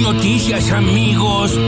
noticias, amigos.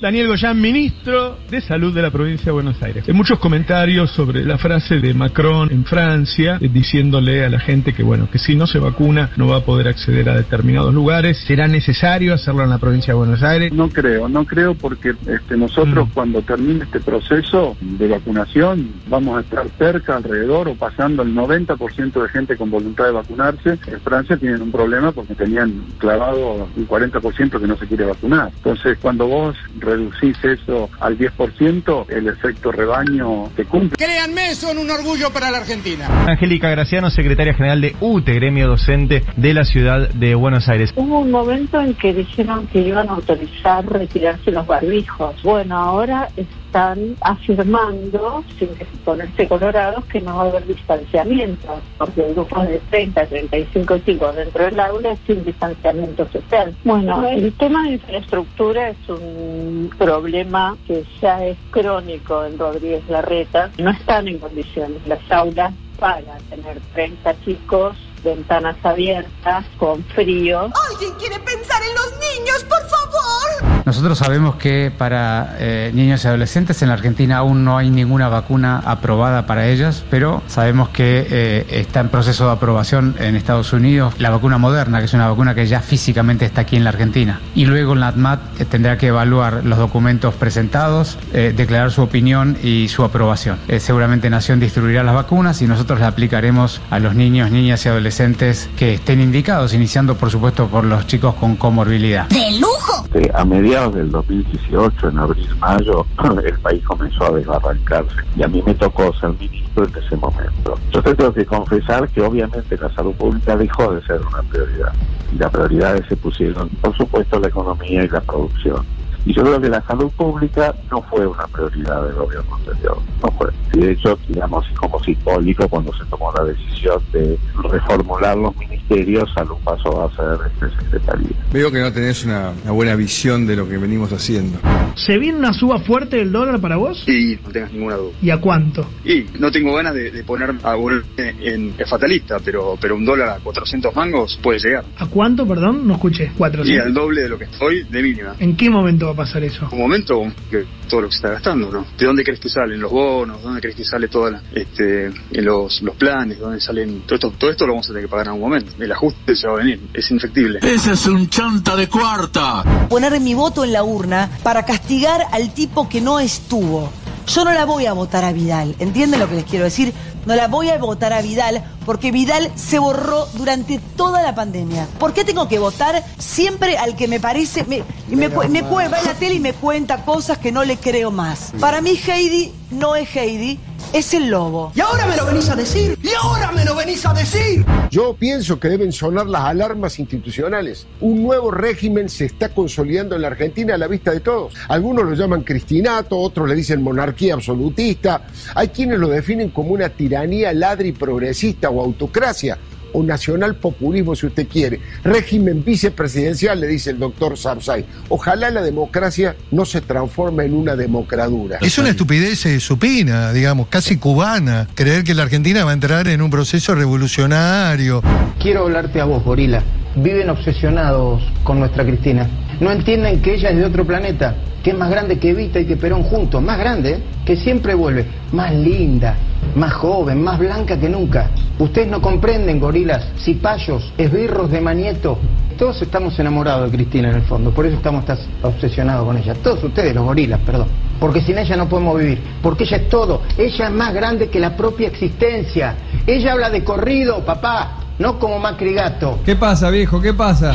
Daniel Goyán, ministro de Salud de la provincia de Buenos Aires. Hay muchos comentarios sobre la frase de Macron en Francia, eh, diciéndole a la gente que, bueno, que si no se vacuna no va a poder acceder a determinados lugares. ¿Será necesario hacerlo en la provincia de Buenos Aires? No creo, no creo porque este, nosotros Mm. cuando termine este proceso de vacunación vamos a estar cerca, alrededor o pasando el 90% de gente con voluntad de vacunarse. En Francia tienen un problema porque tenían clavado un 40% que no se quiere vacunar. Entonces cuando vos reducís eso al 10%, el efecto rebaño se cumple. Créanme, son un orgullo para la Argentina. Angélica Graciano, secretaria general de UTE, gremio docente de la ciudad de Buenos Aires. Hubo un momento en que dijeron que iban a autorizar retirarse los barbijos. Bueno, ahora están afirmando, sin ponerse colorados, que no va a haber distanciamiento, porque el grupo de 30 a 35 chicos dentro del aula sin distanciamiento social. Bueno, el tema de infraestructura es un problema que ya es crónico en Rodríguez Larreta. No están en condiciones las aulas para tener 30 chicos ventanas abiertas, con frío. ¿Alguien quiere pensar en los niños, por favor? Nosotros sabemos que para eh, niños y adolescentes en la Argentina aún no hay ninguna vacuna aprobada para ellos, pero sabemos que eh, está en proceso de aprobación en Estados Unidos la vacuna moderna, que es una vacuna que ya físicamente está aquí en la Argentina. Y luego la ATMAT eh, tendrá que evaluar los documentos presentados, eh, declarar su opinión y su aprobación. Eh, seguramente Nación distribuirá las vacunas y nosotros las aplicaremos a los niños, niñas y adolescentes que estén indicados, iniciando por supuesto por los chicos con comorbilidad. ¡De lujo! Este, a mediados del 2018, en abril-mayo, el país comenzó a desbarrancarse y a mí me tocó ser ministro en ese momento. Yo te tengo que confesar que obviamente la salud pública dejó de ser una prioridad y las prioridades se pusieron, por supuesto, la economía y la producción. Y yo creo que la salud pública no fue una prioridad del gobierno anterior, no fue. Y de hecho, digamos, como simbólico cuando se tomó la decisión de reformular los ministerios, salud pasó a ser este secretaría. Veo que no tenés una, una buena visión de lo que venimos haciendo. ¿Se viene una suba fuerte del dólar para vos? Y no tengas ninguna duda. ¿Y a cuánto? Y no tengo ganas de, de poner a volver en, en fatalista, pero, pero un dólar a 400 mangos puede llegar. ¿A cuánto, perdón? No escuché. ¿Cuatro? Y al doble de lo que estoy de mínima. ¿En qué momento va a pasar eso? Un momento que todo lo que se está gastando, ¿no? ¿De dónde crees que salen los bonos? ¿Dónde crees que sale toda la, este, los, los planes? ¿Dónde salen? Todo esto, todo esto lo vamos a tener que pagar en algún momento. El ajuste se va a venir, es infectible. Ese es un chanta de cuarta. Poner mi voto en la urna para castigar al tipo que no estuvo. Yo no la voy a votar a Vidal, ¿entienden lo que les quiero decir? No la voy a votar a Vidal porque Vidal se borró durante toda la pandemia. ¿Por qué tengo que votar siempre al que me parece... Me, y me, me cu- va a la tele y me cuenta cosas que no le creo más. Para mí Heidi no es Heidi, es el lobo. ¿Y ahora me lo venís a decir? ¿Y ahora me lo venís a decir? Yo pienso que deben sonar las alarmas institucionales. Un nuevo régimen se está consolidando en la Argentina a la vista de todos. Algunos lo llaman cristinato, otros le dicen monarquía absolutista. Hay quienes lo definen como una tiranía ladri progresista o autocracia o nacional populismo si usted quiere. Régimen vicepresidencial, le dice el doctor Sapsay. Ojalá la democracia no se transforme en una democradura. Es una estupidez eh, supina, digamos, casi cubana, creer que la Argentina va a entrar en un proceso revolucionario. Quiero hablarte a vos, gorila. Viven obsesionados con nuestra Cristina. No entienden que ella es de otro planeta, que es más grande que Evita y que Perón juntos, más grande, ¿eh? que siempre vuelve, más linda, más joven, más blanca que nunca. Ustedes no comprenden, gorilas, cipayos, esbirros de Manieto. Todos estamos enamorados de Cristina en el fondo, por eso estamos tan obsesionados con ella. Todos ustedes, los gorilas, perdón. Porque sin ella no podemos vivir, porque ella es todo. Ella es más grande que la propia existencia. Ella habla de corrido, papá, no como Macri Gato. ¿Qué pasa, viejo? ¿Qué pasa?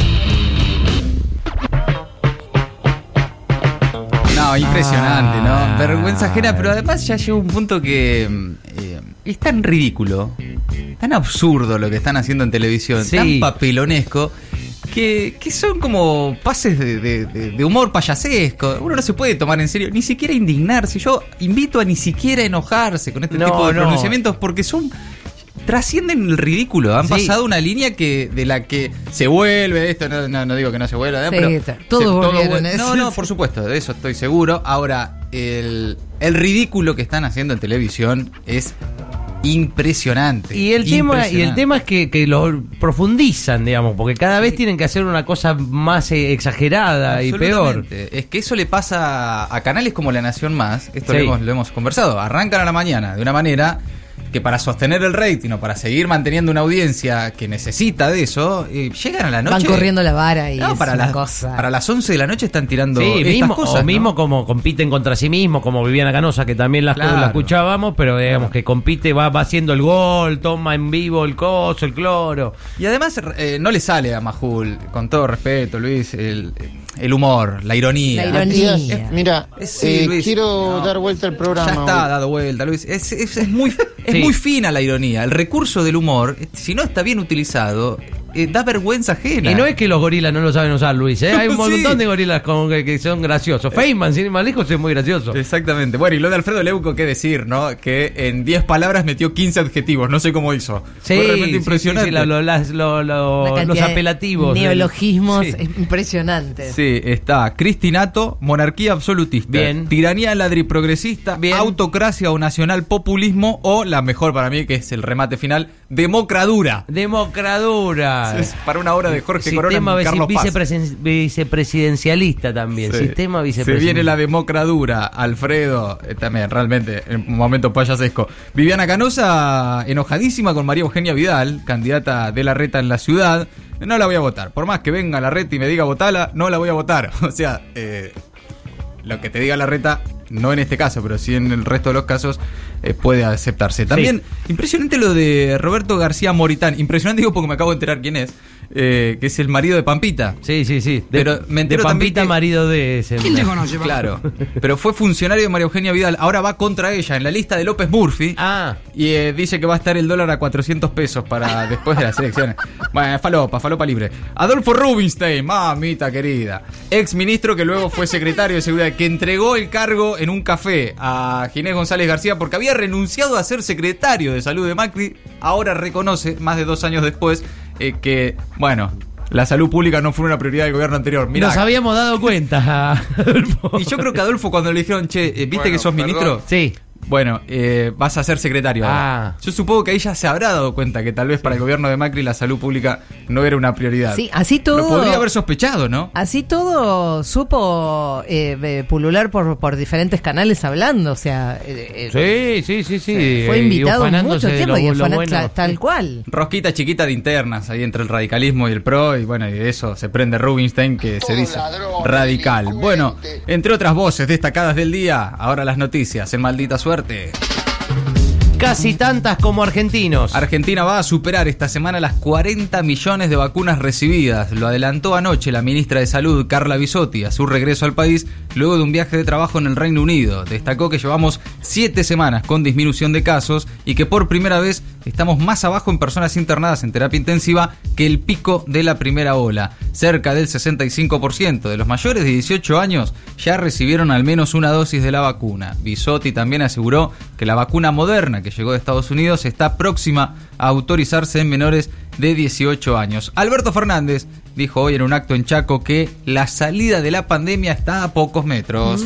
No, impresionante, Ah. ¿no? Vergüenza ajena, pero además ya llega un punto que mm, eh, es tan ridículo, tan absurdo lo que están haciendo en televisión, Sí. tan papelonesco, que, que son como pases de, de- de- de humor payasesco. Uno no se puede tomar en serio, ni siquiera indignarse. Yo invito a ni siquiera enojarse con este No, tipo de no. pronunciamientos porque son trascienden el ridículo. Han Sí. pasado una línea que de la que se vuelve esto. No, no, no digo que no se vuelva, ¿eh? Sí, pero está- todos se- volvieron, vuel- ¿eh? No, no, por supuesto, de eso estoy seguro. Ahora, el, el ridículo que están haciendo en televisión es impresionante. Y el tema, y el tema es que, que lo profundizan, digamos, porque cada vez tienen que hacer una cosa más eh, exagerada y peor. Es que eso le pasa a canales como La Nación Más, esto Sí. lo, hemos, lo hemos conversado, arrancan a la mañana de una manera que para sostener el rating o para seguir manteniendo una audiencia que necesita de eso, eh, llegan a la noche... Van corriendo la vara y No, es para, una las, cosa. para las 11 de la noche están tirando Sí, estas mismo, cosas, o ¿no? mismo como compiten contra sí mismo, como Viviana Canosa, que también la, Claro. la escuchábamos, pero digamos que compite, va, va haciendo el gol, toma en vivo el coso, el cloro. Y además eh, no le sale a Majul, con todo respeto, Luis, el, el humor, la ironía. La ironía. Es- Mira, sí, eh, Luis, quiero no. dar vuelta al programa. Ya está hoy. dado vuelta, Luis. Es, es- es muy, es Sí. muy fina la ironía. El recurso del humor, eh, si no está bien utilizado, eh, da vergüenza ajena. Y no es que los gorilas no lo saben usar, Luis, ¿eh? Hay un Sí. montón de gorilas con- que, que son graciosos. Feynman, sin ir más lejos, es muy gracioso. Exactamente. Bueno, y lo de Alfredo Leuco, qué decir, ¿no? Que en 10 palabras metió 15 adjetivos. No sé cómo hizo. Sí, Fue realmente impresionante. sí, sí, lo- lo- las- lo- lo- Una los apelativos. Neologismos Sí. impresionantes. Sí, está Cristinato, monarquía absolutista, Bien. tiranía ladriprogresista, Bien. autocracia o nacional populismo o la mejor para mí que es el remate final, democradura. Democradura. Es para una obra de Jorge Corona Sistema y Carlos Paz. vicepresen- vicepresidencialista también. Sí. Sistema Se vicepresidencialista. viene la democradura, Alfredo, eh, también realmente en un momento payasesco. Viviana Canosa, enojadísima con María Eugenia Vidal, candidata de la reta en la ciudad. No la voy a votar. Por más que venga la reta y me diga votala, no la voy a votar. O sea, eh, lo que te diga la reta, no en este caso, pero sí en el resto de los casos, eh, puede aceptarse. También, impresionante lo de Roberto García Moritán. Impresionante digo porque me acabo de enterar quién es. Eh, que es el marido de Pampita. Sí, sí, sí. De, Pero me entero Pampita, que- marido de ese. Claro. Pero fue funcionario de María Eugenia Vidal. Ahora va contra ella en la lista de López Murphy. Ah. Y eh, dice que va a estar el dólar a 400 pesos para después de las elecciones. Bueno, falopa, falopa libre. Adolfo Rubinstein, mamita querida. Ex ministro que luego fue secretario de seguridad, que entregó el cargo en un café a Ginés González García porque había renunciado a ser secretario de salud de Macri. Ahora reconoce, más de dos años después, eh, que, bueno. La salud pública no fue una prioridad del gobierno anterior. Mirá, Nos habíamos dado cuenta. y yo creo que Adolfo cuando le dijeron, che, eh, ¿viste Bueno, que sos ministro? perdón. Sí. Bueno, eh, vas a ser secretario. ahora. Ah. Yo supongo que ahí ya se habrá dado cuenta que tal vez para el gobierno de Macri la salud pública no era una prioridad. Sí, así todo. Lo podría haber sospechado, ¿no? Así todo supo eh, eh, pulular por, por diferentes canales hablando, o sea, eh, Sí, sí, sí, sí. fue invitado mucho tiempo y bueno. tal, tal cual. Rosquita chiquita de internas ahí entre el radicalismo y el PRO y bueno, y de eso se prende Rubinstein que se dice radical. Bueno, entre otras voces destacadas del día, ahora las noticias en Maldita Suerte. Casi tantas como argentinos. Argentina va a superar esta semana las 40 millones de vacunas recibidas. Lo adelantó anoche la ministra de Salud, Carla Bisotti, a su regreso al país luego de un viaje de trabajo en el Reino Unido. Destacó que llevamos 7 semanas con disminución de casos y que por primera vez estamos más abajo en personas internadas en terapia intensiva que el pico de la primera ola. Cerca del 65% de los mayores de 18 años ya recibieron al menos una dosis de la vacuna. Bisotti también aseguró que la vacuna moderna que llegó de Estados Unidos está próxima a autorizarse en menores de 18 años. Alberto Fernández dijo hoy en un acto en Chaco que la salida de la pandemia está a pocos metros.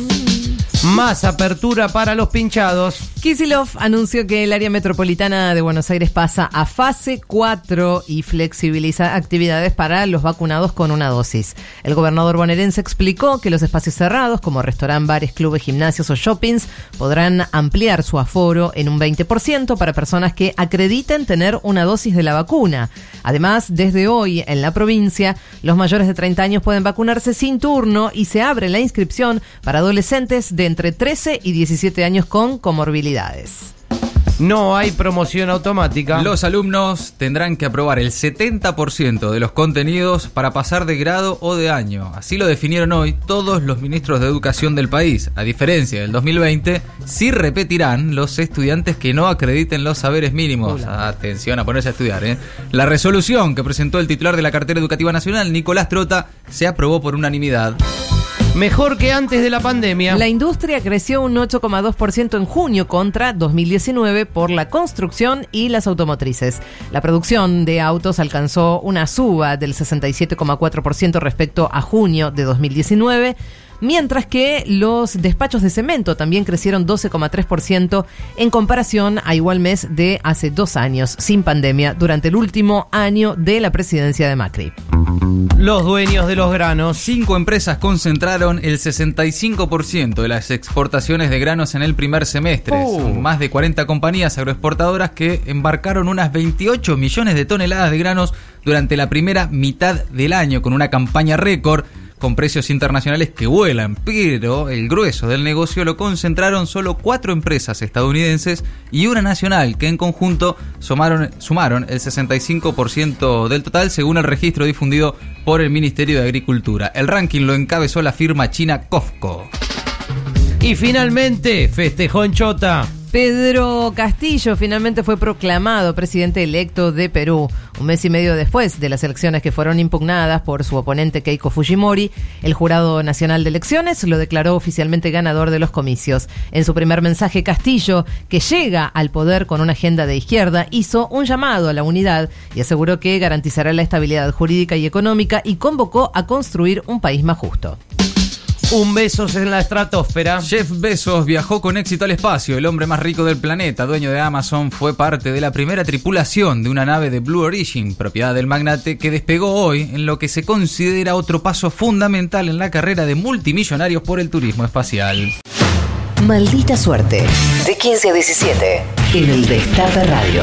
Más apertura para los pinchados. Kisilov anunció que el área metropolitana de Buenos Aires pasa a fase 4 y flexibiliza actividades para los vacunados con una dosis. El gobernador bonaerense explicó que los espacios cerrados, como restaurantes, bares, clubes, gimnasios o shoppings, podrán ampliar su aforo en un 20% para personas que acrediten tener una dosis de la vacuna. Además, desde hoy en la provincia, los mayores de 30 años pueden vacunarse sin turno y se abre la inscripción para adolescentes de entre 13 y 17 años con No hay promoción automática. Los alumnos tendrán que aprobar el 70% de los contenidos para pasar de grado o de año. Así lo definieron hoy todos los ministros de educación del país. A diferencia del 2020, sí repetirán los estudiantes que no acrediten los saberes mínimos. Atención a ponerse a estudiar. ¿eh? La resolución que presentó el titular de la cartera educativa nacional, Nicolás Trota, se aprobó por unanimidad. Mejor que antes de la pandemia. La industria creció un 8,2% en junio contra 2019 por la construcción y las automotrices. La producción de autos alcanzó una suba del 67,4% respecto a junio de 2019. Mientras que los despachos de cemento también crecieron 12,3% en comparación a igual mes de hace dos años, sin pandemia, durante el último año de la presidencia de Macri. Los dueños de los granos. Cinco empresas concentraron el 65% de las exportaciones de granos en el primer semestre. Oh. Son más de 40 compañías agroexportadoras que embarcaron unas 28 millones de toneladas de granos durante la primera mitad del año con una campaña récord con precios internacionales que vuelan, pero el grueso del negocio lo concentraron solo cuatro empresas estadounidenses y una nacional que en conjunto sumaron, el 65% del total según el registro difundido por el Ministerio de Agricultura. El ranking lo encabezó la firma china COFCO. Y finalmente, festejó en Chota. Pedro Castillo finalmente fue proclamado presidente electo de Perú. Un mes y medio después de las elecciones que fueron impugnadas por su oponente Keiko Fujimori, el Jurado Nacional de Elecciones lo declaró oficialmente ganador de los comicios. En su primer mensaje, Castillo, que llega al poder con una agenda de izquierda, hizo un llamado a la unidad y aseguró que garantizará la estabilidad jurídica y económica y convocó a construir un país más justo. Un besos en la estratosfera. Jeff Bezos viajó con éxito al espacio. El hombre más rico del planeta, dueño de Amazon, fue parte de la primera tripulación de una nave de Blue Origin, propiedad del magnate, que despegó hoy en lo que se considera otro paso fundamental en la carrera de multimillonarios por el turismo espacial. Maldita suerte. De 15 a 17. En el Destape Radio.